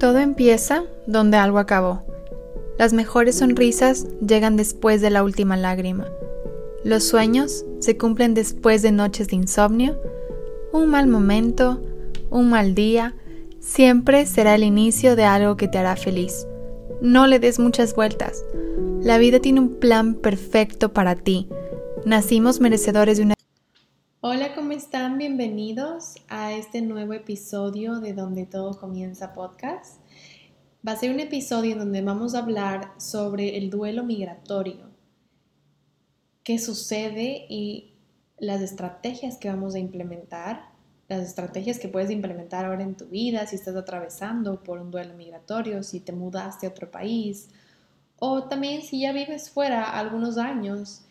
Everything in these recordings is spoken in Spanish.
Todo empieza donde algo acabó. Las mejores sonrisas llegan después de la última lágrima. Los sueños se cumplen después de noches de insomnio. Un mal momento, un mal día, siempre será el inicio de algo que te hará feliz. No le des muchas vueltas. La vida tiene un plan perfecto para ti. Nacimos merecedores de una... Hola, ¿cómo están? Bienvenidos a este nuevo episodio de Donde Todo Comienza podcast. Va a ser un episodio en donde vamos a hablar sobre el duelo migratorio, qué sucede y las estrategias que vamos a implementar, las estrategias que puedes implementar ahora en tu vida si estás atravesando por un duelo migratorio, si te mudaste a otro país o también si ya vives fuera algunos años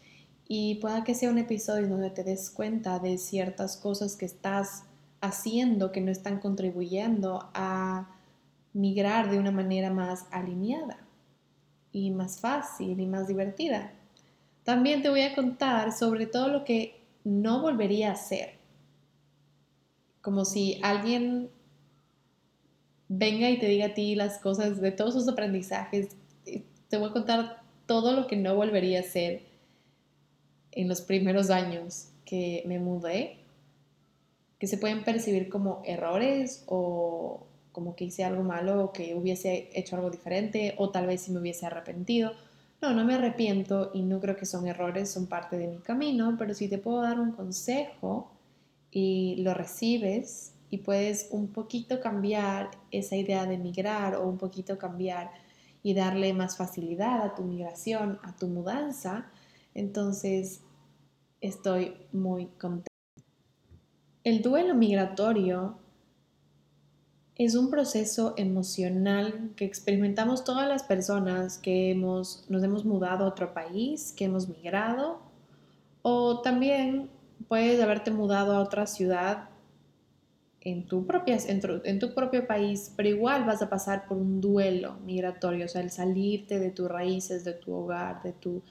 y pueda que sea un episodio donde te des cuenta de ciertas cosas que estás haciendo que no están contribuyendo a migrar de una manera más alineada y más fácil y más divertida. También te voy a contar sobre todo lo que no volvería a hacer. Como si alguien venga y te diga a ti las cosas de todos sus aprendizajes. Te voy a contar todo lo que no volvería a hacer en los primeros años que me mudé, que se pueden percibir como errores o como que hice algo malo o que hubiese hecho algo diferente o tal vez si me hubiese arrepentido. No, no me arrepiento y no creo que son errores, son parte de mi camino, pero si te puedo dar un consejo y lo recibes y puedes un poquito cambiar esa idea de migrar o un poquito cambiar y darle más facilidad a tu migración, a tu mudanza, entonces estoy muy contenta. El duelo migratorio es un proceso emocional que experimentamos todas las personas que hemos, nos hemos mudado a otro país, que hemos migrado, o también puedes haberte mudado a otra ciudad en tu, en tu, propio país, pero igual vas a pasar por un duelo migratorio, o sea, el salirte de tus raíces, de tu hogar, de tu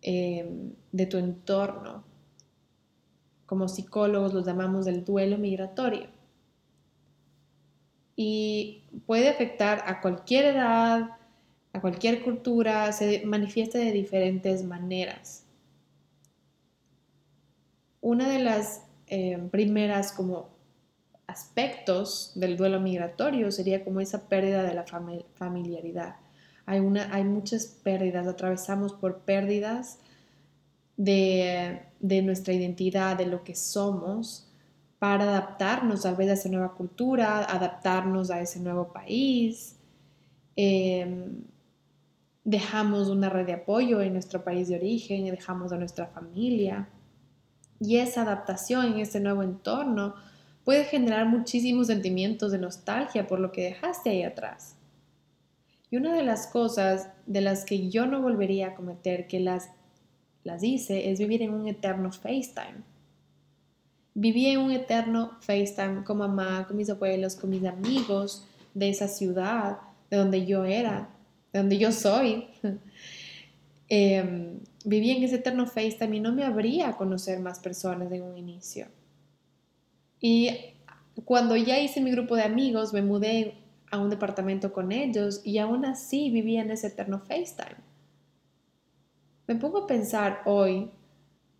Em, de tu entorno. Como psicólogos los llamamos del duelo migratorio. Y puede afectar a cualquier edad, a cualquier cultura, se manifiesta de diferentes maneras. Una de las em, primeras como aspectos del duelo migratorio sería como esa pérdida de la familiaridad hay, muchas pérdidas, atravesamos por pérdidas de, nuestra identidad, de lo que somos, para adaptarnos tal vez a esa nueva cultura, adaptarnos a ese nuevo país. Em, dejamos una red de apoyo en nuestro país de origen, dejamos a nuestra familia. Y esa adaptación en ese nuevo entorno puede generar muchísimos sentimientos de nostalgia por lo que dejaste ahí atrás. Y una de las cosas de las que yo no volvería a cometer, que las, las hice, es vivir en un eterno FaceTime. Viví en un eterno FaceTime con mamá, con mis abuelos, con mis amigos de esa ciudad, de donde yo era, de donde yo soy. Em, viví en ese eterno FaceTime y no me habría a conocer más personas en un inicio. Y cuando ya hice mi grupo de amigos, me mudé a un departamento con ellos y aún así vivía en ese eterno FaceTime. Me pongo a pensar hoy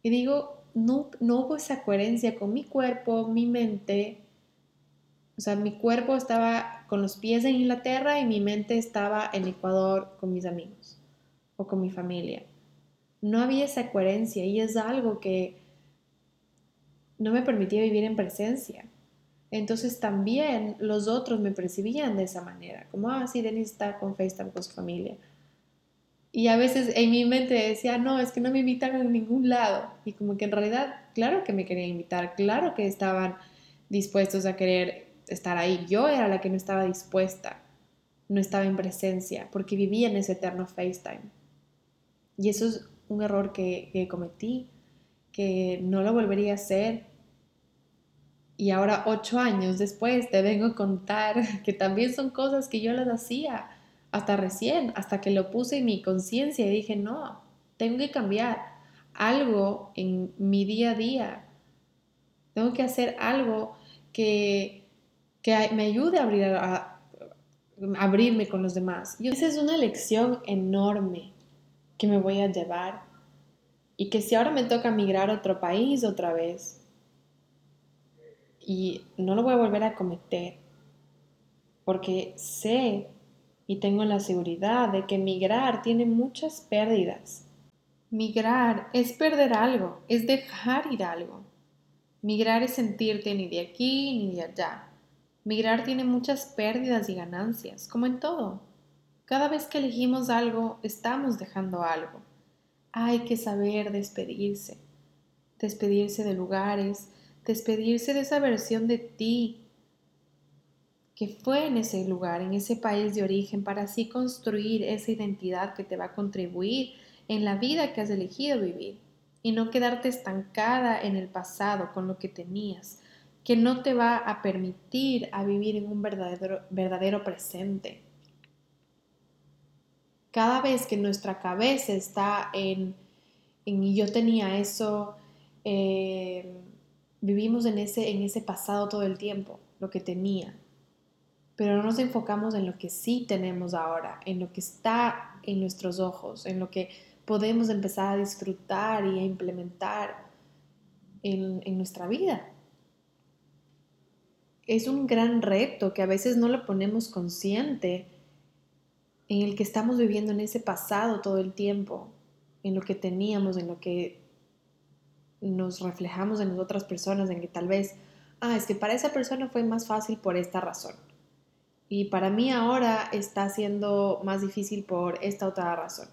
y digo, no, no hubo esa coherencia con mi cuerpo, mi mente. O sea, mi cuerpo estaba con los pies en Inglaterra y mi mente estaba en Ecuador con mis amigos o con mi familia. No había esa coherencia y es algo que no me permitía vivir en presencia. Entonces también los otros me percibían de esa manera, como, ah, sí, Denise está con FaceTime con su familia. Y a veces en mi mente decía, no, es que no me invitan a ningún lado. Y como que en realidad, claro que me querían invitar, claro que estaban dispuestos a querer estar ahí. Yo era la que no estaba dispuesta, no estaba en presencia, porque vivía en ese eterno FaceTime. Y eso es un error que, que cometí, que no lo volvería a hacer y ahora, ocho años después, te vengo a contar que también son cosas que yo las hacía hasta recién, hasta que lo puse en mi conciencia y dije, no, tengo que cambiar algo en mi día a día. Tengo que hacer algo que, que me ayude a abrir, a, abrirme con los demás. Y esa es una lección enorme que me voy a llevar y que si ahora me toca migrar a otro país otra vez y no lo voy a volver a cometer porque sé y tengo la seguridad de que migrar tiene muchas pérdidas. Migrar es perder algo, es dejar ir algo. Migrar es sentirte ni de aquí ni de allá. Migrar tiene muchas pérdidas y ganancias, como en todo. Cada vez que elegimos algo, estamos dejando algo. Hay que saber despedirse, despedirse de lugares, despedirse de esa versión de ti que fue en ese lugar, en ese país de origen, para así construir esa identidad que te va a contribuir en la vida que has elegido vivir y no quedarte estancada en el pasado con lo que tenías, que no te va a permitir a vivir en un verdadero, verdadero presente. Cada vez que nuestra cabeza está en, yo tenía eso, eh, vivimos en ese, en ese pasado todo el tiempo, lo que tenía, pero no nos enfocamos en lo que sí tenemos ahora, en lo que está en nuestros ojos, en lo que podemos empezar a disfrutar y a implementar en, en nuestra vida. Es un gran reto que a veces no lo ponemos consciente, en el que estamos viviendo en ese pasado todo el tiempo, en lo que teníamos, en lo que nos reflejamos en las otras personas, en que tal vez, ah, es que para esa persona fue más fácil por esta razón. Y para mí ahora está siendo más difícil por esta otra razón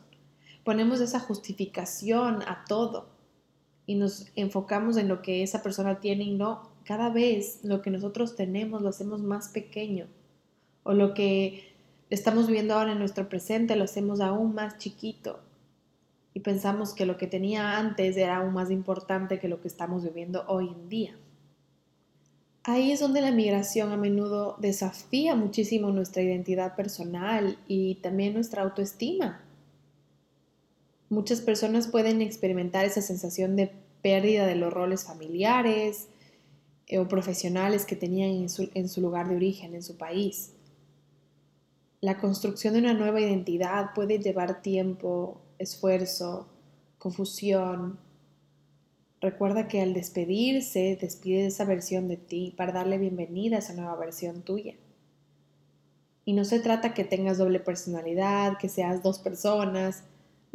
ponemos esa justificación a todo y nos enfocamos en lo que esa persona tiene y no, cada vez lo que nosotros tenemos lo hacemos más pequeño. O lo que estamos viviendo ahora en nuestro presente lo hacemos aún más chiquito y pensamos que lo que tenía antes era aún más importante que lo que estamos viviendo hoy en día. Ahí es donde la migración a menudo desafía muchísimo nuestra identidad personal y también nuestra autoestima. Muchas personas pueden experimentar esa sensación de pérdida de los roles familiares eh, o profesionales que tenían en su, en su lugar de origen, en su país. La construcción de una nueva identidad puede llevar tiempo, esfuerzo, confusión. Recuerda que al despedirse, despide esa versión de ti para darle bienvenida a esa nueva versión tuya. Y no se trata que tengas doble personalidad, que seas dos personas,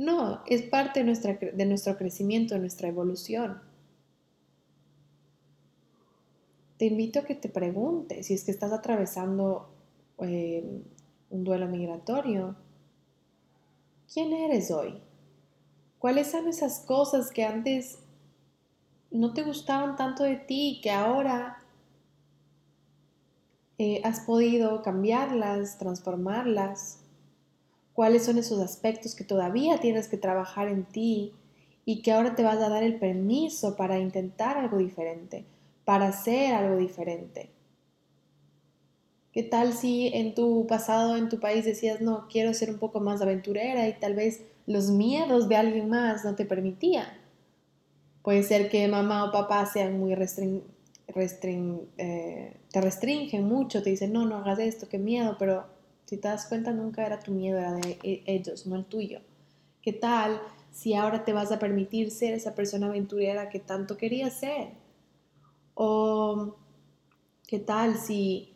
no, es parte de, nuestra, de nuestro crecimiento, de nuestra evolución. Te invito a que te preguntes si es que estás atravesando eh, un duelo migratorio. ¿Quién eres hoy? ¿Cuáles son esas cosas que antes no te gustaban tanto de ti y que ahora eh, has podido cambiarlas, transformarlas? cuáles son esos aspectos que todavía tienes que trabajar en ti y que ahora te vas a dar el permiso para intentar algo diferente, para hacer algo diferente. ¿Qué tal si en tu pasado, en tu país decías, no, quiero ser un poco más aventurera y tal vez los miedos de alguien más no te permitían? Puede ser que mamá o papá sean muy restring, eh, te restringen mucho, te dicen, no, no hagas esto, qué miedo, pero si te das cuenta, nunca era tu miedo, era de e, ellos, no el tuyo. ¿Qué tal si ahora te vas a permitir ser esa persona aventurera que tanto querías ser? O qué tal si,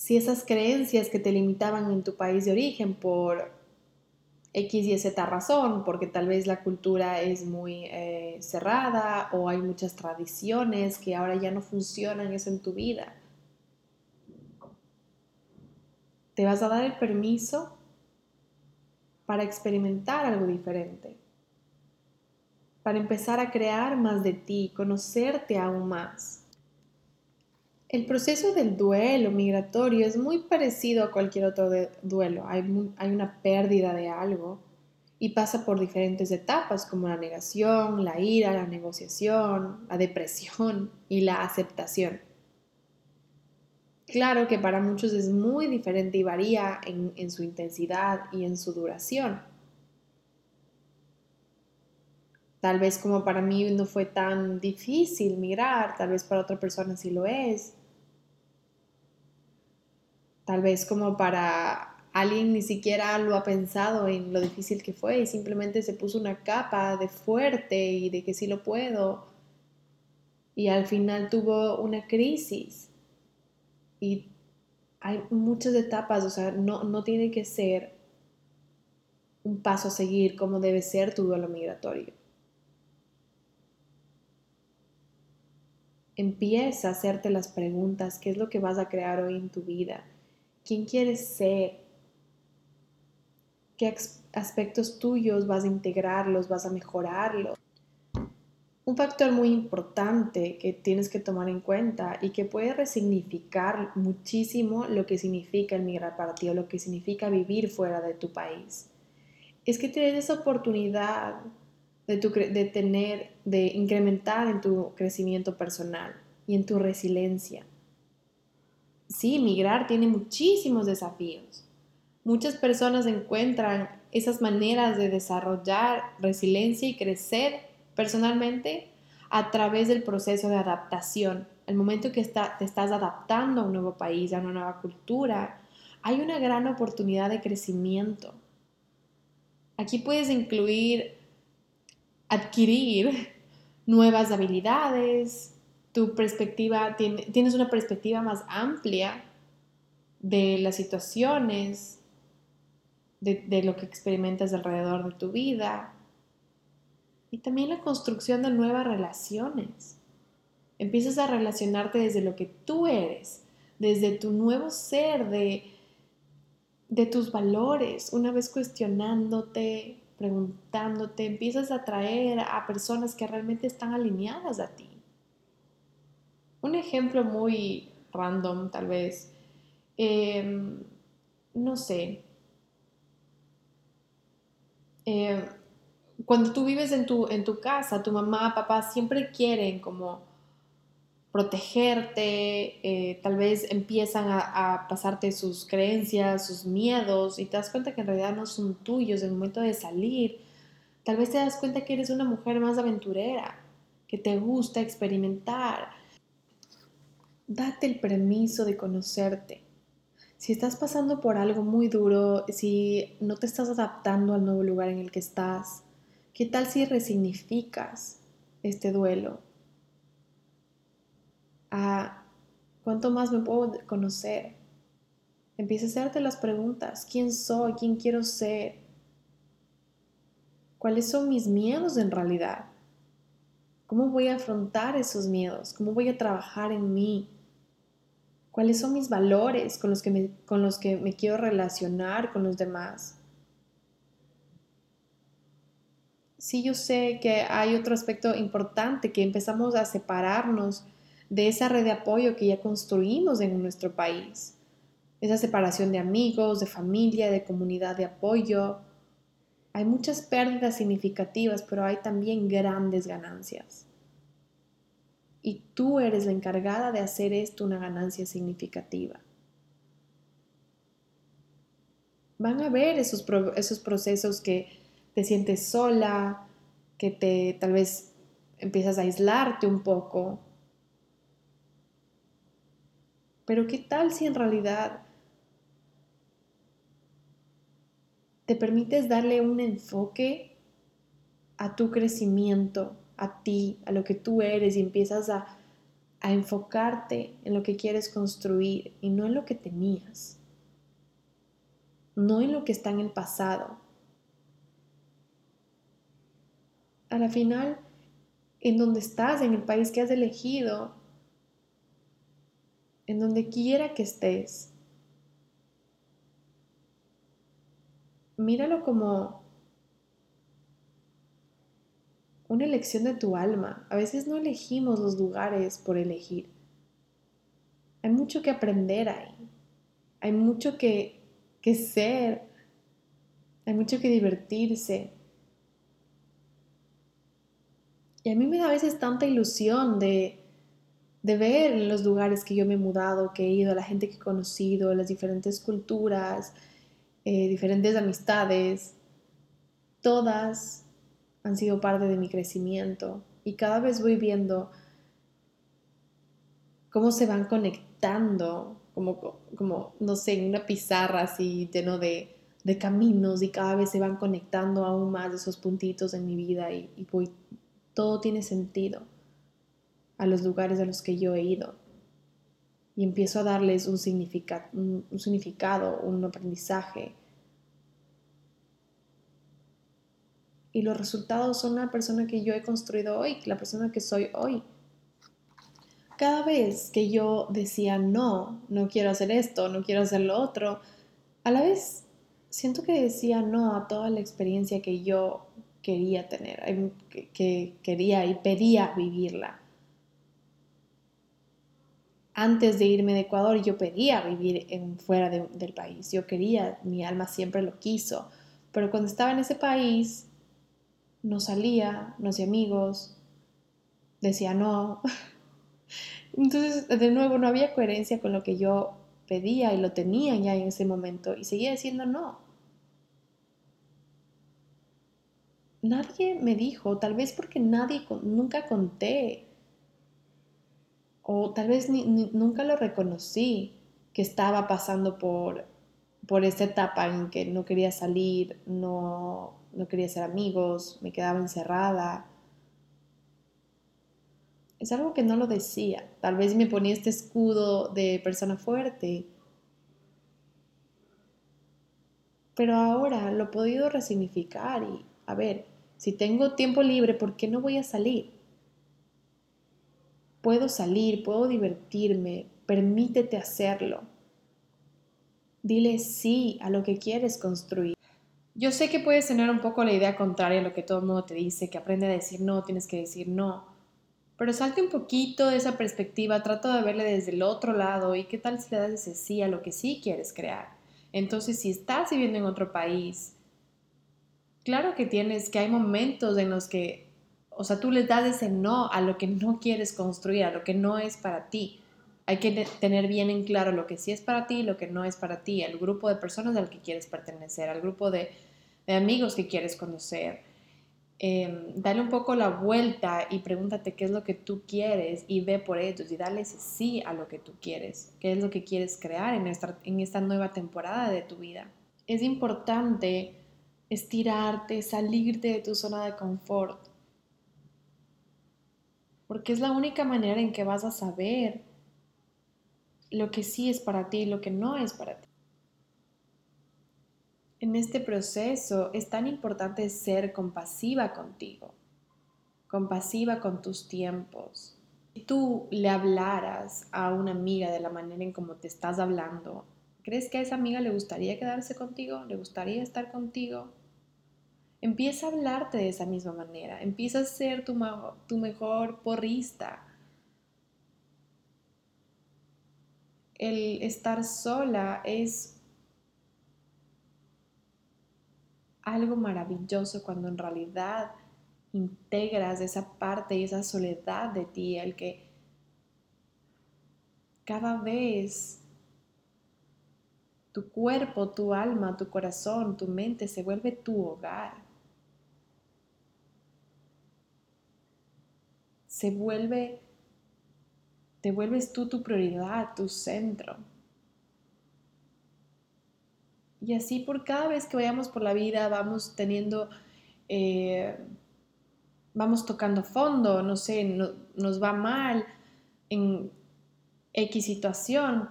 si esas creencias que te limitaban en tu país de origen por X y Z razón, porque tal vez la cultura es muy eh, cerrada o hay muchas tradiciones que ahora ya no funcionan eso en tu vida Te vas a dar el permiso para experimentar algo diferente, para empezar a crear más de ti, conocerte aún más. El proceso del duelo migratorio es muy parecido a cualquier otro duelo. Hay, hay una pérdida de algo y pasa por diferentes etapas como la negación, la ira, la negociación, la depresión y la aceptación. Claro que para muchos es muy diferente y varía en, su intensidad y en su duración. Tal vez como para mí no fue tan difícil mirar, tal vez para otra persona sí lo es. Tal vez como para alguien ni siquiera lo ha pensado en lo difícil que fue y simplemente se puso una capa de fuerte y de que sí lo puedo. Y al final tuvo una crisis. Y hay muchas etapas, o sea, no, no tiene que ser un paso a seguir como debe ser tu duelo migratorio. Empieza a hacerte las preguntas, ¿qué es lo que vas a crear hoy en tu vida? ¿Quién quieres ser? ¿Qué aspectos tuyos vas a integrarlos, vas a mejorarlos? Un factor muy importante que tienes que tomar en cuenta y que puede resignificar muchísimo lo que significa el migrar para ti o lo que significa vivir fuera de tu país es que tienes esa oportunidad de tener, de incrementar en tu crecimiento personal y en tu resiliencia. Sí, migrar tiene muchísimos desafíos. Muchas personas encuentran esas maneras de desarrollar resiliencia y crecer personalmente a través del proceso de adaptación. El momento que te estás adaptando a un nuevo país, a una nueva cultura, hay una gran oportunidad de crecimiento. Aquí puedes incluir adquirir nuevas habilidades, tu perspectiva, tienes una perspectiva más amplia de las situaciones, de, lo que experimentas alrededor de tu vida y también la construcción de nuevas relaciones. Empiezas a relacionarte desde lo que tú eres, desde tu nuevo ser, de de tus valores, una vez cuestionándote, preguntándote, empiezas a atraer a personas que realmente están alineadas a ti. Un ejemplo muy random tal vez, em, no sé, em, cuando tú vives en tu, en tu casa, tu mamá, papá siempre quieren como protegerte, eh, tal vez empiezan a, pasarte sus creencias, sus miedos y te das cuenta que en realidad no son tuyos el momento de salir. Tal vez te das cuenta que eres una mujer más aventurera, que te gusta experimentar. Date el permiso de conocerte. Si estás pasando por algo muy duro, si no te estás adaptando al nuevo lugar en el que estás, ¿qué tal si resignificas este duelo? a cuánto más me puedo conocer. Empieza a hacerte las preguntas, ¿quién soy? ¿Quién quiero ser? ¿Cuáles son mis miedos en realidad? ¿Cómo voy a afrontar esos miedos? ¿Cómo voy a trabajar en mí? ¿Cuáles son mis valores con los que me, con los que me quiero relacionar con los demás? Sí, yo sé que hay otro aspecto importante, que empezamos a separarnos de esa red de apoyo que ya construimos en nuestro país. Esa separación de amigos, de familia, de comunidad de apoyo. Hay muchas pérdidas significativas, pero hay también grandes ganancias. Y tú eres la encargada de hacer esto una ganancia significativa. Van a ver esos, esos procesos que te sientes sola, que te tal vez empiezas a aislarte un poco, pero ¿qué tal si en realidad te permites darle un enfoque a tu crecimiento, a ti, a lo que tú eres y empiezas a, a enfocarte en lo que quieres construir y no en lo que tenías, no en lo que está en el pasado? A la final, en donde estás, en el país que has elegido, en donde quiera que estés. Míralo como una elección de tu alma. A veces no elegimos los lugares por elegir. Hay mucho que aprender ahí. Hay mucho que, que ser. Hay mucho que divertirse. Y a mí me da a veces tanta ilusión de de ver los lugares que yo me he mudado, que he ido, la gente que he conocido, las diferentes culturas, eh, diferentes amistades, todas han sido parte de mi crecimiento y cada vez voy viendo cómo se van conectando, como, como no sé, una pizarra así lleno de, de caminos y cada vez se van conectando aún más esos puntitos en mi vida y, voy, todo tiene sentido a los lugares a los que yo he ido y empiezo a darles un, significado, un, significado, un aprendizaje. Y los resultados son la persona que yo he construido hoy, la persona que soy hoy. Cada vez que yo decía no, no quiero hacer esto, no quiero hacer lo otro, a la vez siento que decía no a toda la experiencia que yo quería tener, que quería y pedía vivirla antes de irme de Ecuador yo pedía vivir fuera del país, yo quería, mi alma siempre lo quiso, pero cuando estaba en ese país no salía, no hacía amigos, decía no. Entonces, de nuevo, no había coherencia con lo que yo pedía y lo tenía ya en ese momento y seguía diciendo no. Nadie me dijo, tal vez porque nadie, nunca conté o tal vez nunca lo reconocí que estaba pasando por, por esta etapa en que no quería salir, no, no quería ser amigos, me quedaba encerrada. Es algo que no lo decía. Tal vez me ponía este escudo de persona fuerte. Pero ahora lo he podido resignificar y, a ver, si tengo tiempo libre, ¿por qué no voy a salir? puedo salir, puedo divertirme, permítete hacerlo. Dile sí a lo que quieres construir. Yo sé que puedes tener un poco la idea contraria a lo que todo el mundo te dice, que aprende a decir no, tienes que decir no. Pero salte un poquito de esa perspectiva, trata de verle desde el otro lado y qué tal si le das ese sí a lo que sí quieres crear. Entonces, si estás viviendo en otro país, claro que tienes, que hay momentos en los que o sea, tú le das ese no a lo que no quieres construir, a lo que no es para ti. Hay que tener bien en claro lo que sí es para ti y lo que no es para ti, el grupo de personas al que quieres pertenecer, al grupo de, amigos que quieres conocer. Em, dale un poco la vuelta y pregúntate qué es lo que tú quieres y ve por ellos y dale sí a lo que tú quieres, qué es lo que quieres crear en esta, en esta nueva temporada de tu vida. Es importante estirarte, salirte de tu zona de confort porque es la única manera en que vas a saber lo que sí es para ti y lo que no es para ti. En este proceso es tan importante ser compasiva contigo, compasiva con tus tiempos. Si tú le hablaras a una amiga de la manera en como te estás hablando, ¿crees que a esa amiga le gustaría quedarse contigo? ¿Le gustaría estar contigo? Empieza a hablarte de esa misma manera, empieza a ser tu mejor porrista. El estar sola es algo maravilloso cuando en realidad integras esa parte y esa soledad de ti, el que cada vez tu cuerpo, tu alma, tu corazón, tu mente se vuelve tu hogar. se vuelve, te vuelves tú tu prioridad, tu centro. Y así por cada vez que vayamos por la vida vamos teniendo, eh, vamos tocando fondo, no sé, nos va mal en X situación,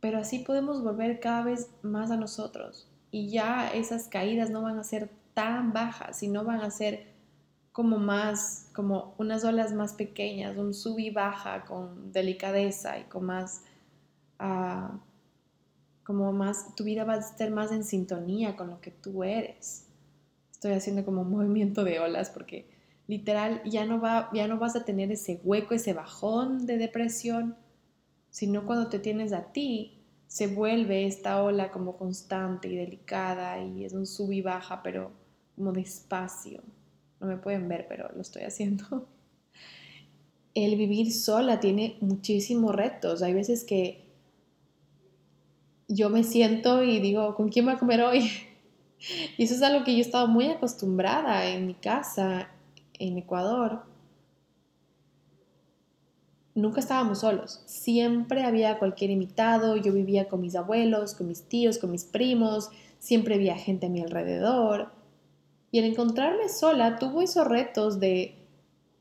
pero así podemos volver cada vez más a nosotros. Y ya esas caídas no van a ser tan bajas, sino van a ser como más, como unas olas más pequeñas, un sub y baja con delicadeza y con más, ah, como más, tu vida va a estar más en sintonía con lo que tú eres. Estoy haciendo como un movimiento de olas porque literal ya no, va, ya no vas a tener ese hueco, ese bajón de depresión, sino cuando te tienes a ti, se vuelve esta ola como constante y delicada y es un sub y baja, pero como despacio. No me pueden ver, pero lo estoy haciendo. El vivir sola tiene muchísimos retos. Hay veces que yo me siento y digo, ¿con quién voy a comer hoy? Y eso es algo que yo he estado muy acostumbrada en mi casa, en Ecuador. nunca estábamos solos. Siempre había cualquier invitado, yo vivía con mis abuelos, con mis tíos, con mis primos, siempre había gente a mi alrededor. Y el encontrarme sola tuvo esos retos de,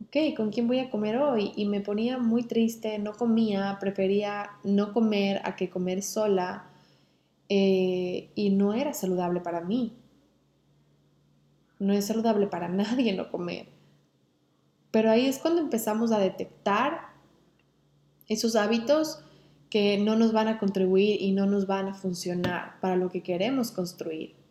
ok, ¿con quién voy a comer hoy? Y me ponía muy triste, no comía, prefería no comer a que comer sola. Eh, y no era saludable para mí. No es saludable para nadie no comer. Pero ahí es cuando empezamos a detectar esos hábitos que no nos van a contribuir y no nos van a funcionar para lo que queremos construir.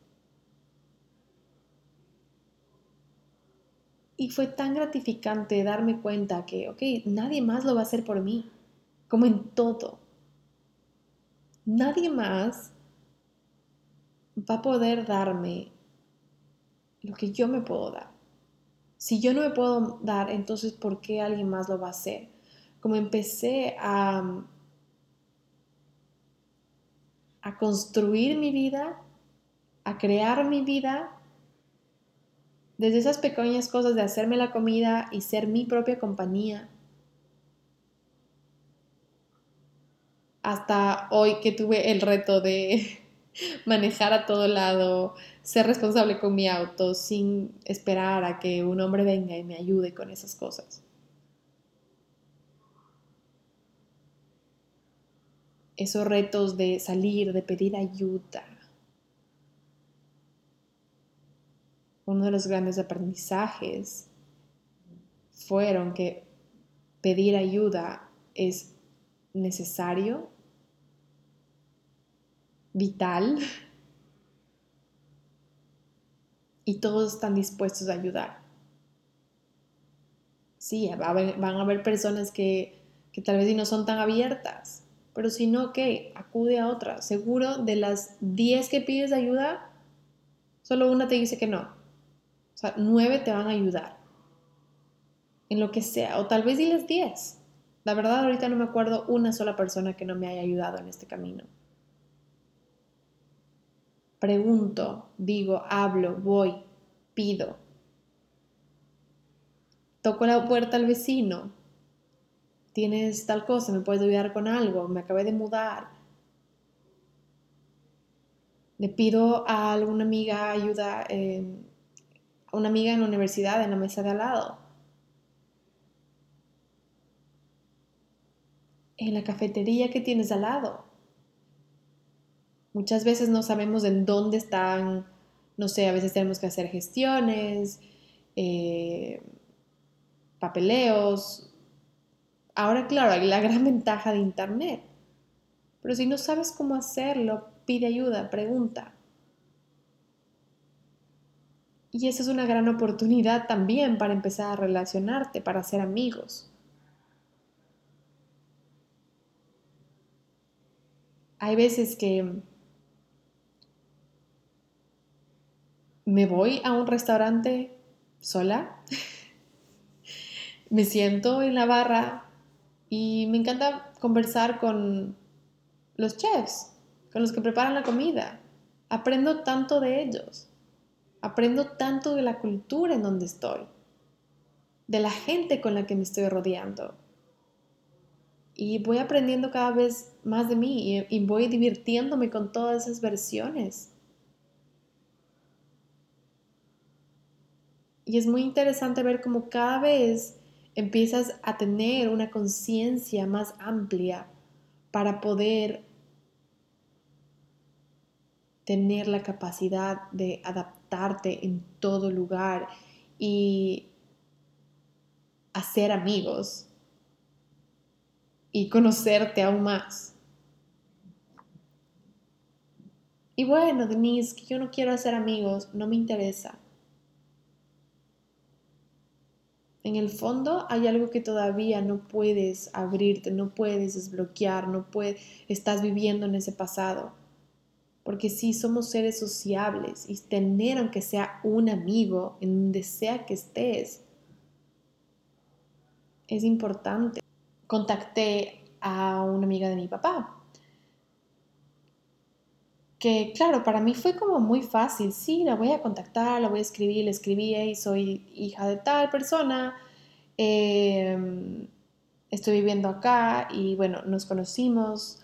Y fue tan gratificante darme cuenta que, ok, nadie más lo va a hacer por mí, como en todo. Nadie más va a poder darme lo que yo me puedo dar. Si yo no me puedo dar, entonces ¿por qué alguien más lo va a hacer? Como empecé a, a construir mi vida, a crear mi vida, desde esas pequeñas cosas de hacerme la comida y ser mi propia compañía, hasta hoy que tuve el reto de manejar a todo lado, ser responsable con mi auto sin esperar a que un hombre venga y me ayude con esas cosas. Esos retos de salir, de pedir ayuda. Uno de los grandes aprendizajes fueron que pedir ayuda es necesario vital y todos están dispuestos a ayudar. Sí, van a haber personas que, que tal vez no son tan abiertas, pero si no, ¿qué? Acude a otra. Seguro de las 10 que pides ayuda, solo una te dice que no. O sea, 9 te van a ayudar. En lo que sea. O tal vez diles 10. La verdad, ahorita no me acuerdo una sola persona que no me haya ayudado en este camino pregunto, digo, hablo, voy, pido. Toco la puerta al vecino. Tienes tal cosa, me puedes ayudar con algo, me acabé de mudar. Le pido a alguna amiga ayuda, una amiga en la universidad, en la mesa de al lado. En la cafetería que tienes al lado Muchas veces no sabemos en dónde están, no sé, a veces tenemos que hacer gestiones, eh, papeleos. Ahora, claro, hay la gran ventaja de Internet. Pero si no sabes cómo hacerlo, pide ayuda, pregunta. Y esa es una gran oportunidad también para empezar a relacionarte, para ser amigos. Hay veces que me voy a un restaurante sola, me siento en la barra y me encanta conversar con los chefs, con los que preparan la comida. Aprendo tanto de ellos, aprendo tanto de la cultura en donde estoy, de la gente con la que me estoy rodeando. Y voy aprendiendo cada vez más de mí y, voy divirtiéndome con todas esas versiones Y es muy interesante ver cómo cada vez empiezas a tener una conciencia más amplia para poder tener la capacidad de en todo lugar y hacer amigos y conocerte aún más. Y bueno, Denise, que yo no quiero hacer amigos, no me interesa. en el fondo hay algo que todavía no puedes abrirte, no puedes desbloquear, no puedes, estás viviendo en ese pasado. Porque sí somos seres sociables y tener aunque sea un amigo en donde sea que estés es importante. Contacté a una amiga de mi papá. Que claro, para mí fue como muy fácil. Sí, la voy a contactar, la voy a escribir, le escribí y soy hija de tal persona. Em, estoy viviendo acá y bueno, nos conocimos,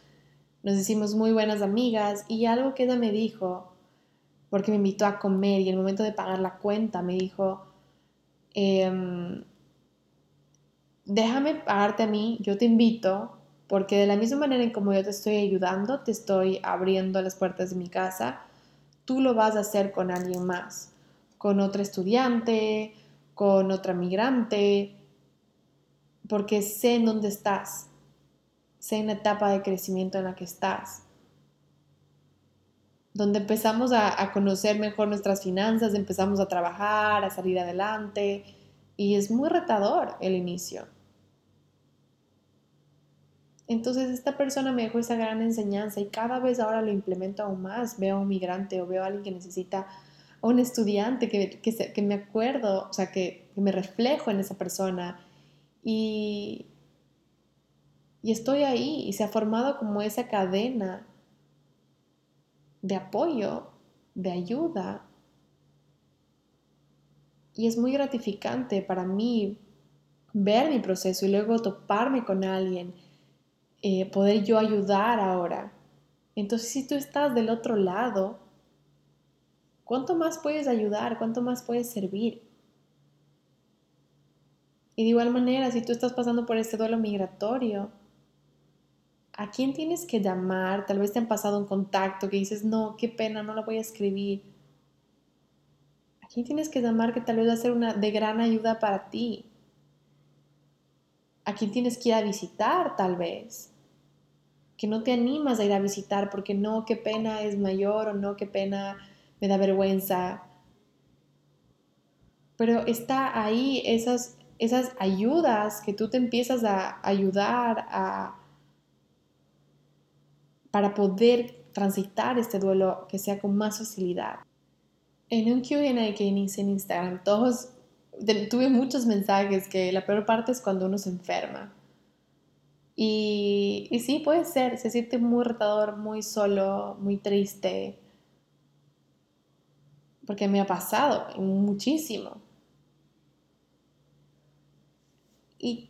nos hicimos muy buenas amigas y algo que ella me dijo, porque me invitó a comer y el momento de pagar la cuenta me dijo, em, déjame pagarte a mí, yo te invito, porque de la misma manera en como yo te estoy ayudando, te estoy abriendo las puertas de mi casa, tú lo vas a hacer con alguien más, con otra estudiante, con otra migrante, porque sé en dónde estás, en la etapa de crecimiento en la que estás, donde empezamos a, conocer mejor nuestras finanzas, empezamos a trabajar, a salir adelante, y es muy retador el inicio. Entonces esta persona me dejó esa gran enseñanza y cada vez ahora lo implemento aún más. Veo a un migrante o veo a alguien que necesita, un estudiante que, que, me acuerdo, o sea, que, me reflejo en esa persona y, y estoy ahí y se ha formado como esa cadena de apoyo, de ayuda. Y es muy gratificante para mí ver mi proceso y luego toparme con alguien eh, poder yo ayudar ahora. Entonces, si tú estás del otro lado, ¿cuánto más puedes ayudar? ¿Cuánto más puedes servir? Y de igual manera, si tú estás pasando por este duelo migratorio, ¿a quién tienes que llamar? Tal vez te han pasado un contacto que dices, no, qué pena, no la voy a escribir. ¿A quién tienes que llamar que tal vez va a ser una de gran ayuda para ti? ¿A quién tienes que ir a visitar tal vez? que no te animas a ir a visitar porque no, qué pena es mayor o no, qué pena me da vergüenza. Pero está ahí esas, esas ayudas que tú te empiezas a ayudar a, para poder transitar este duelo que sea con más facilidad. En un QA que hice en Instagram, todos tuve muchos mensajes que la peor parte es cuando uno se enferma y, sí, puede ser, se siente muy retador, muy solo, muy triste, porque me ha pasado muchísimo. Y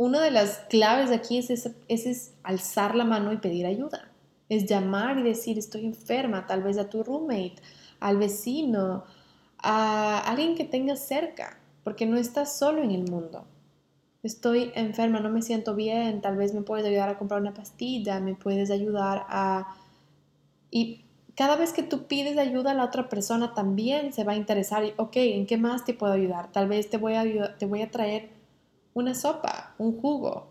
una de las claves aquí es, es, alzar la mano y pedir ayuda. Es llamar y decir, estoy enferma, tal vez a tu roommate, al vecino, a alguien que tengas cerca, porque no estás solo en el mundo estoy enferma, no me siento bien, tal vez me puedes ayudar a comprar una pastilla, me puedes ayudar a... Y cada vez que tú pides ayuda, la otra persona también se va a interesar, ok, ¿en qué más te puedo ayudar? Tal vez te voy a, te voy a traer una sopa, un jugo.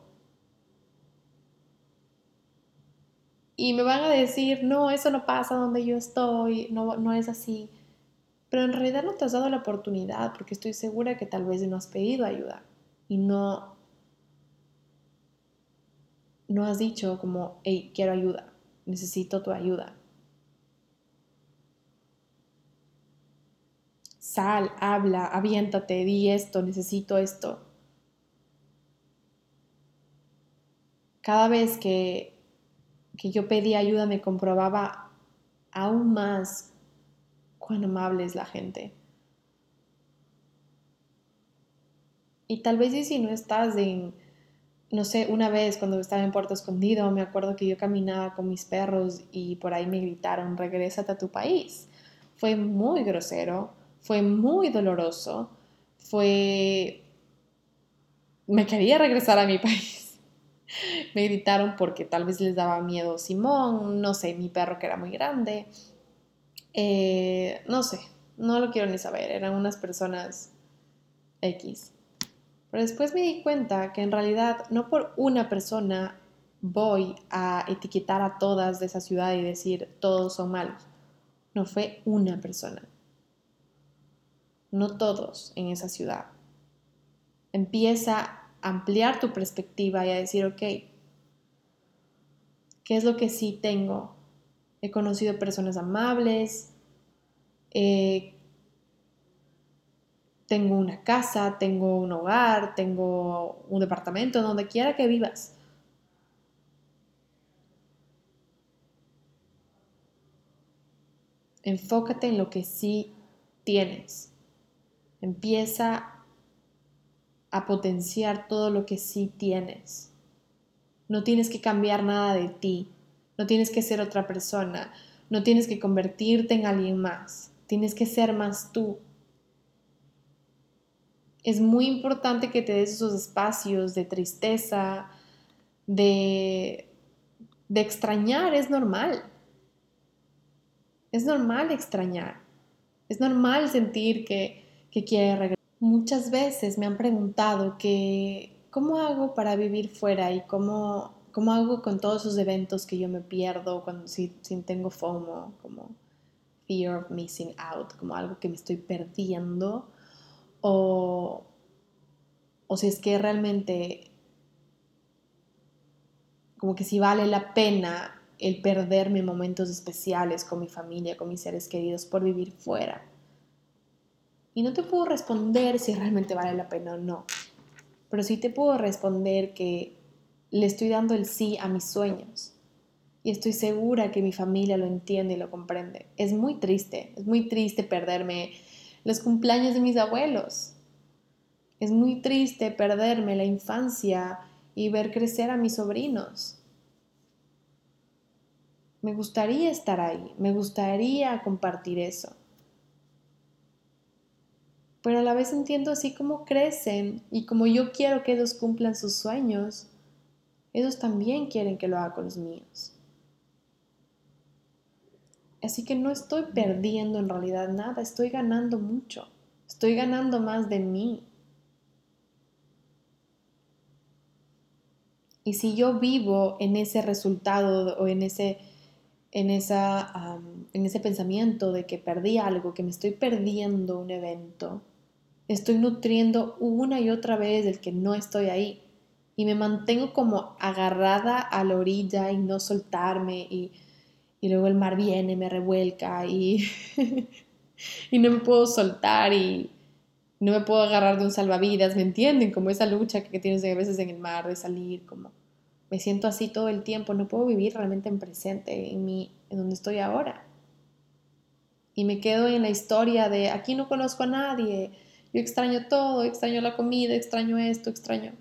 Y me van a decir, no, eso no pasa donde yo estoy, no, no es así. Pero en realidad no te has dado la oportunidad porque estoy segura que tal vez no has pedido ayuda y no, no has dicho como, hey, quiero ayuda, necesito tu ayuda. Sal, habla, aviéntate, di esto, necesito esto. Cada vez que, que yo pedí ayuda me comprobaba aún más cuán amable es la gente. Y tal vez si no estás en, no sé, una vez cuando estaba en Puerto Escondido, me acuerdo que yo caminaba con mis perros y por ahí me gritaron, regrésate a tu país. Fue muy grosero, fue muy doloroso, fue... Me quería regresar a mi país. me gritaron porque tal vez les daba miedo Simón, no sé, mi perro que era muy grande. Eh, no sé, no lo quiero ni saber, eran unas personas X. Pero después me di cuenta que en realidad no por una persona voy a etiquetar a todas de esa ciudad y decir todos son malos. No fue una persona. No todos en esa ciudad. Empieza ampliar tu perspectiva y a decir, ok, ¿qué es lo que sí tengo? He conocido personas amables, eh, tengo una casa, tengo un hogar, tengo un departamento, donde quiera que vivas. Enfócate en lo que sí tienes. Empieza a potenciar todo lo que sí tienes. No tienes que cambiar nada de ti, no tienes que ser otra persona, no tienes que convertirte en alguien más, tienes que ser más tú. Es muy importante que te des esos espacios de tristeza, de, de extrañar, es normal. Es normal extrañar. Es normal sentir que, que quiere regresar. Muchas veces me han preguntado que cómo hago para vivir fuera y cómo, cómo hago con todos esos eventos que yo me pierdo cuando si, tengo FOMO, como fear of missing out, como algo que me estoy perdiendo o, o si es que realmente como que si vale la pena el perderme momentos especiales con mi familia, con mis seres queridos por vivir fuera. Y no te puedo responder si realmente vale la pena o no. Pero sí te puedo responder que le estoy dando el sí a mis sueños. Y estoy segura que mi familia lo entiende y lo comprende. Es muy triste, es muy triste perderme los cumpleaños de mis abuelos. Es muy triste perderme la infancia y ver crecer a mis sobrinos. Me gustaría estar ahí, me gustaría compartir eso pero a la vez entiendo así como crecen y como yo quiero que ellos cumplan sus sueños, ellos también quieren que lo haga con los míos. Así que no estoy perdiendo en realidad nada, estoy ganando mucho, estoy ganando más de mí. Y si yo vivo en ese resultado o en ese, en, esa, en ese pensamiento de que perdí algo, que me estoy perdiendo un evento, estoy nutriendo una y otra vez el que no estoy ahí. Y me mantengo como agarrada a la orilla y no soltarme. Y, luego el mar viene, me revuelca y, y no me puedo soltar y no me puedo agarrar de un salvavidas. ¿Me entienden? Como esa lucha que tienes a veces en el mar de salir, como me siento así todo el tiempo. No puedo vivir realmente en presente, en, mi, en donde estoy ahora. Y me quedo en la historia de aquí no conozco a nadie yo extraño todo, extraño la comida, extraño esto, extraño.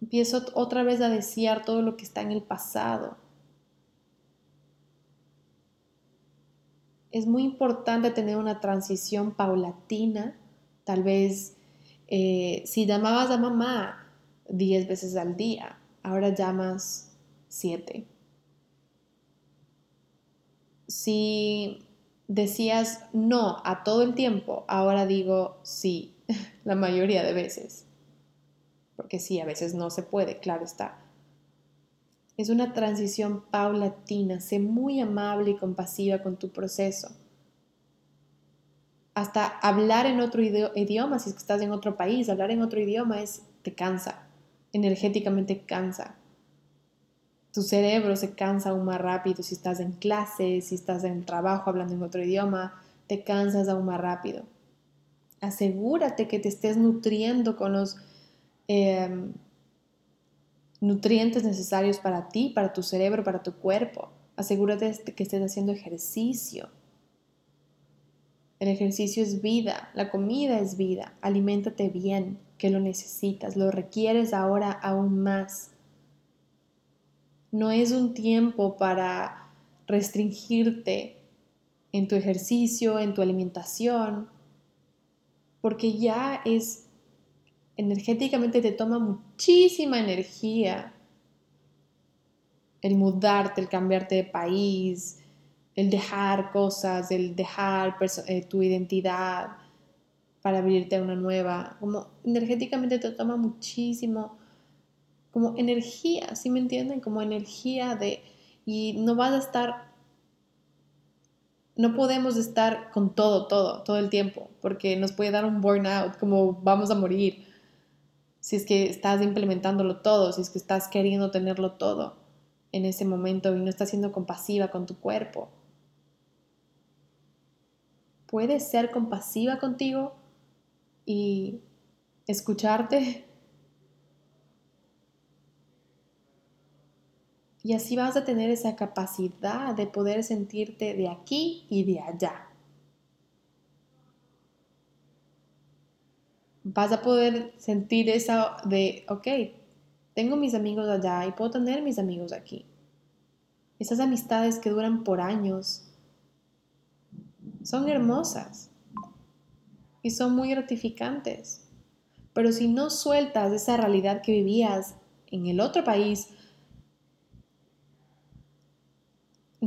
Empiezo otra vez a desear todo lo que está en el pasado. Es muy importante tener una transición paulatina. Tal vez eh, si llamabas a mamá 10 veces al día, ahora llamas 7. Si decías no a todo el tiempo, ahora digo sí, la mayoría de veces. Porque sí, a veces no se puede, claro está. Es una transición paulatina, sé muy amable y compasiva con tu proceso. Hasta hablar en otro idioma, si estás en otro país, hablar en otro idioma es te cansa, energéticamente cansa tu cerebro se cansa aún más rápido si estás en clase, si estás en trabajo hablando en otro idioma, te cansas aún más rápido. Asegúrate que te estés nutriendo con los em, nutrientes necesarios para ti, para tu cerebro, para tu cuerpo. Asegúrate que estés haciendo ejercicio. El ejercicio es vida, la comida es vida. Aliméntate bien, que lo necesitas, lo requieres ahora aún más. No es un tiempo para restringirte en tu ejercicio, en tu alimentación, porque ya es energéticamente te toma muchísima energía el mudarte, el cambiarte de país, el dejar cosas, el dejar eh, tu identidad para abrirte a una nueva. Como energéticamente te toma muchísimo como energía, ¿sí me entienden? Como energía de, y no vas a estar, no podemos estar con todo, todo, todo el tiempo, porque nos puede dar un burnout, como vamos a morir, si es que estás implementándolo todo, si es que estás queriendo tenerlo todo en ese momento y no estás siendo compasiva con tu cuerpo. Puedes ser compasiva contigo y escucharte Y así vas a tener esa capacidad de poder sentirte de aquí y de allá. Vas a poder sentir esa de, ok, tengo mis amigos allá y puedo tener mis amigos aquí. Esas amistades que duran por años son hermosas y son muy gratificantes. Pero si no sueltas esa realidad que vivías en el otro país,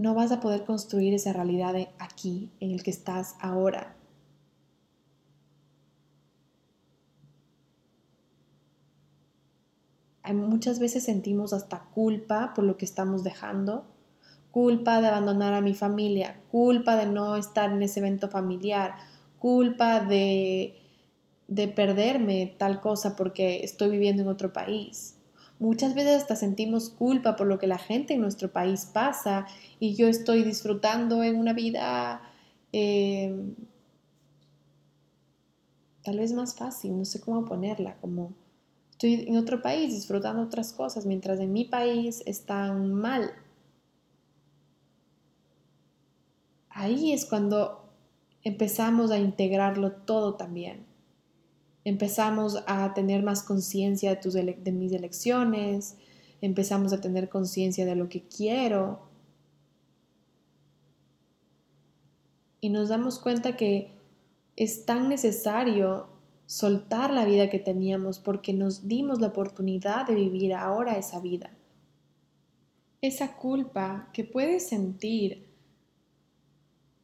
no vas a poder construir esa realidad aquí, en el que estás ahora. Muchas veces sentimos hasta culpa por lo que estamos dejando, culpa de abandonar a mi familia, culpa de no estar en ese evento familiar, culpa de, de perderme tal cosa porque estoy viviendo en otro país. Muchas veces hasta sentimos culpa por lo que la gente en nuestro país pasa y yo estoy disfrutando en una vida eh, tal vez más fácil, no sé cómo ponerla, como estoy en otro país disfrutando otras cosas mientras en mi país están mal. Ahí es cuando empezamos a integrarlo todo también empezamos a tener más conciencia de, de mis elecciones, empezamos a tener conciencia de lo que quiero. Y nos damos cuenta que es tan necesario soltar la vida que teníamos porque nos dimos la oportunidad de vivir ahora esa vida. Esa culpa que puedes sentir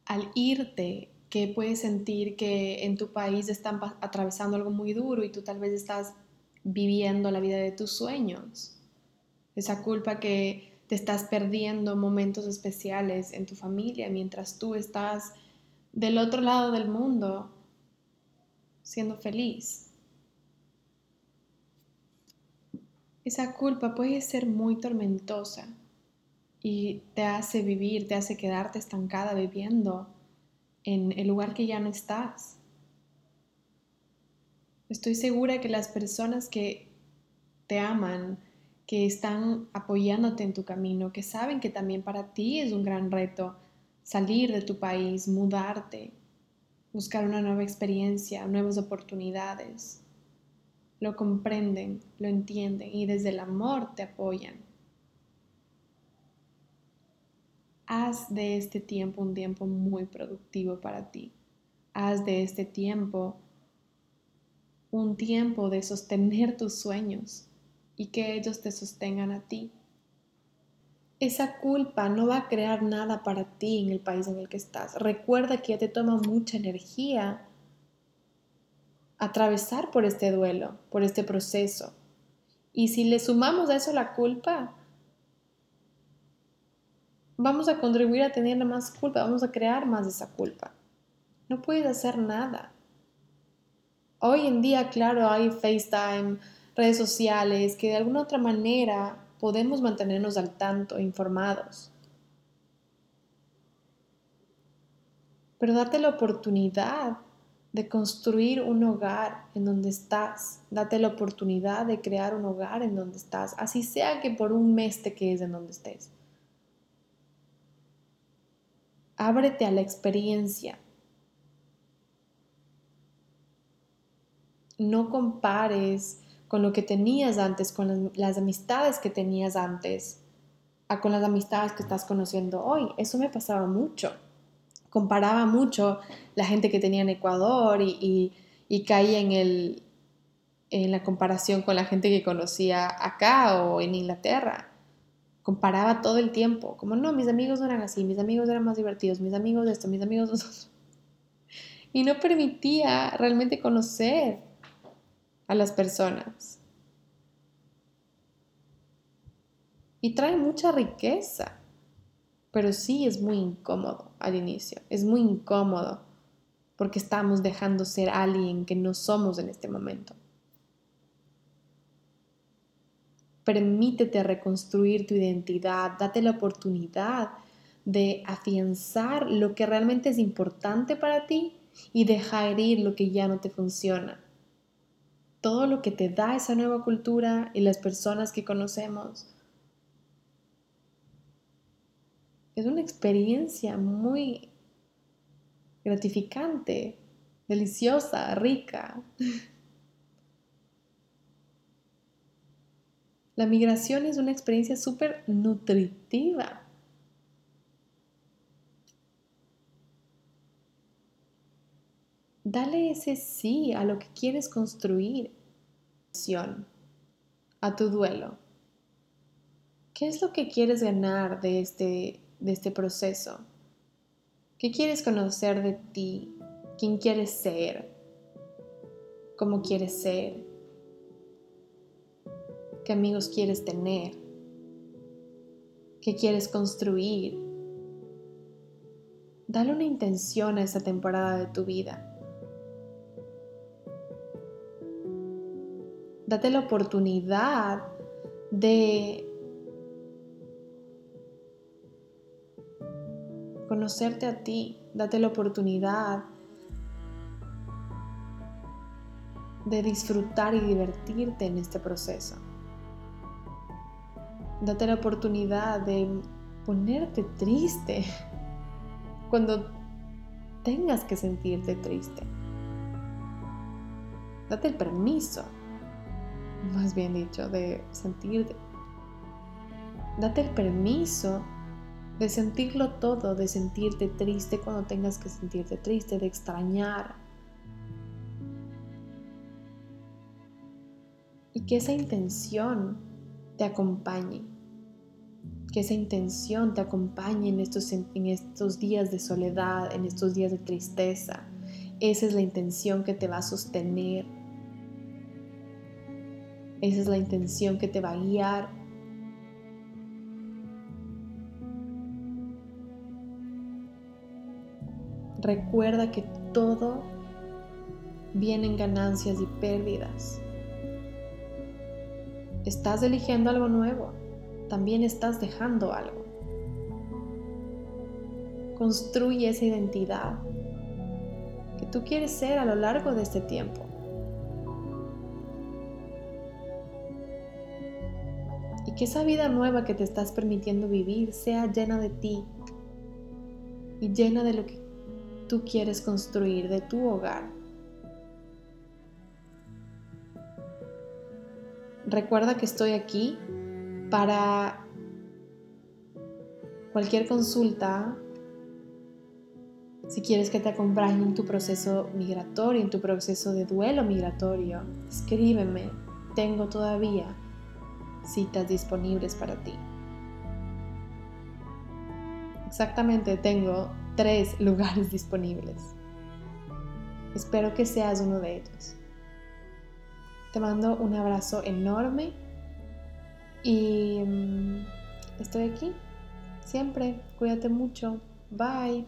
al irte que puedes sentir que en tu país están atravesando algo muy duro y tú tal vez estás viviendo la vida de tus sueños. Esa culpa que te estás perdiendo momentos especiales en tu familia mientras tú estás del otro lado del mundo siendo feliz. Esa culpa puede ser muy tormentosa y te hace vivir, te hace quedarte estancada viviendo en el lugar que ya no estás. Estoy segura que las personas que te aman, que están apoyándote en tu camino, que saben que también para ti es un gran reto salir de tu país, mudarte, buscar una nueva experiencia, nuevas oportunidades, lo comprenden, lo entienden y desde el amor te apoyan. Haz de este tiempo un tiempo muy productivo para ti. Haz de este tiempo un tiempo de sostener tus sueños y que ellos te sostengan a ti. Esa culpa no va a crear nada para ti en el país en el que estás. Recuerda que ya te toma mucha energía atravesar por este duelo, por este proceso. Y si le sumamos a eso la culpa, vamos a contribuir a tener más culpa, vamos a crear más esa culpa. No puedes hacer nada. Hoy en día, claro, hay FaceTime, redes sociales, que de alguna otra manera podemos mantenernos al tanto, informados. Pero date la oportunidad de construir un hogar en donde estás. Date la oportunidad de crear un hogar en donde estás, así sea que por un mes te quedes en donde estés. Ábrete a la experiencia. No compares con lo que tenías antes, con las, amistades que tenías antes, a con las amistades que estás conociendo hoy. Eso me pasaba mucho. Comparaba mucho la gente que tenía en Ecuador y, caía en, el, en la comparación con la gente que conocía acá o en Inglaterra comparaba todo el tiempo, como no, mis amigos no eran así, mis amigos eran más divertidos, mis amigos esto, mis amigos de Y no permitía realmente conocer a las personas. Y trae mucha riqueza, pero sí es muy incómodo al inicio, es muy incómodo porque estamos dejando ser alguien que no somos en este momento. Permítete reconstruir tu identidad, date la oportunidad de afianzar lo que realmente es importante para ti y dejar ir lo que ya no te funciona. Todo lo que te da esa nueva cultura y las personas que conocemos es una experiencia muy gratificante, deliciosa, rica. La migración es una experiencia súper nutritiva. Dale ese sí a lo que quieres construir. A tu duelo. ¿Qué es lo que quieres ganar de este, de este proceso? ¿Qué quieres conocer de ti? ¿Quién quieres ser? ¿Cómo quieres ser? ¿Qué amigos quieres tener? ¿Qué quieres construir? Dale una intención a esa temporada de tu vida. Date la oportunidad de conocerte a ti. Date la oportunidad de disfrutar y divertirte en este proceso. Date la oportunidad de ponerte triste cuando tengas que sentirte triste. Date el permiso más bien dicho, de sentir, date el permiso de sentirlo todo, de sentirte triste cuando tengas que sentirte triste, de extrañar. Y que esa intención te acompañe, que esa intención te acompañe en estos, en estos días de soledad, en estos días de tristeza. Esa es la intención que te va a sostener esa es la intención que te va a guiar. Recuerda que todo viene en ganancias y pérdidas. Estás eligiendo algo nuevo, también estás dejando algo. Construye esa identidad que tú quieres ser a lo largo de este tiempo. y que esa vida nueva que te estás permitiendo vivir sea llena de ti y llena de lo que tú quieres construir, de tu hogar. Recuerda que estoy aquí para cualquier consulta, si quieres que te acompañe en tu proceso migratorio, en tu proceso de duelo migratorio, escríbeme. Tengo todavía citas disponibles para ti. Exactamente, tengo tres lugares disponibles. Espero que seas uno de ellos. Te mando un abrazo enorme y mm, estoy aquí siempre. Cuídate mucho. Bye.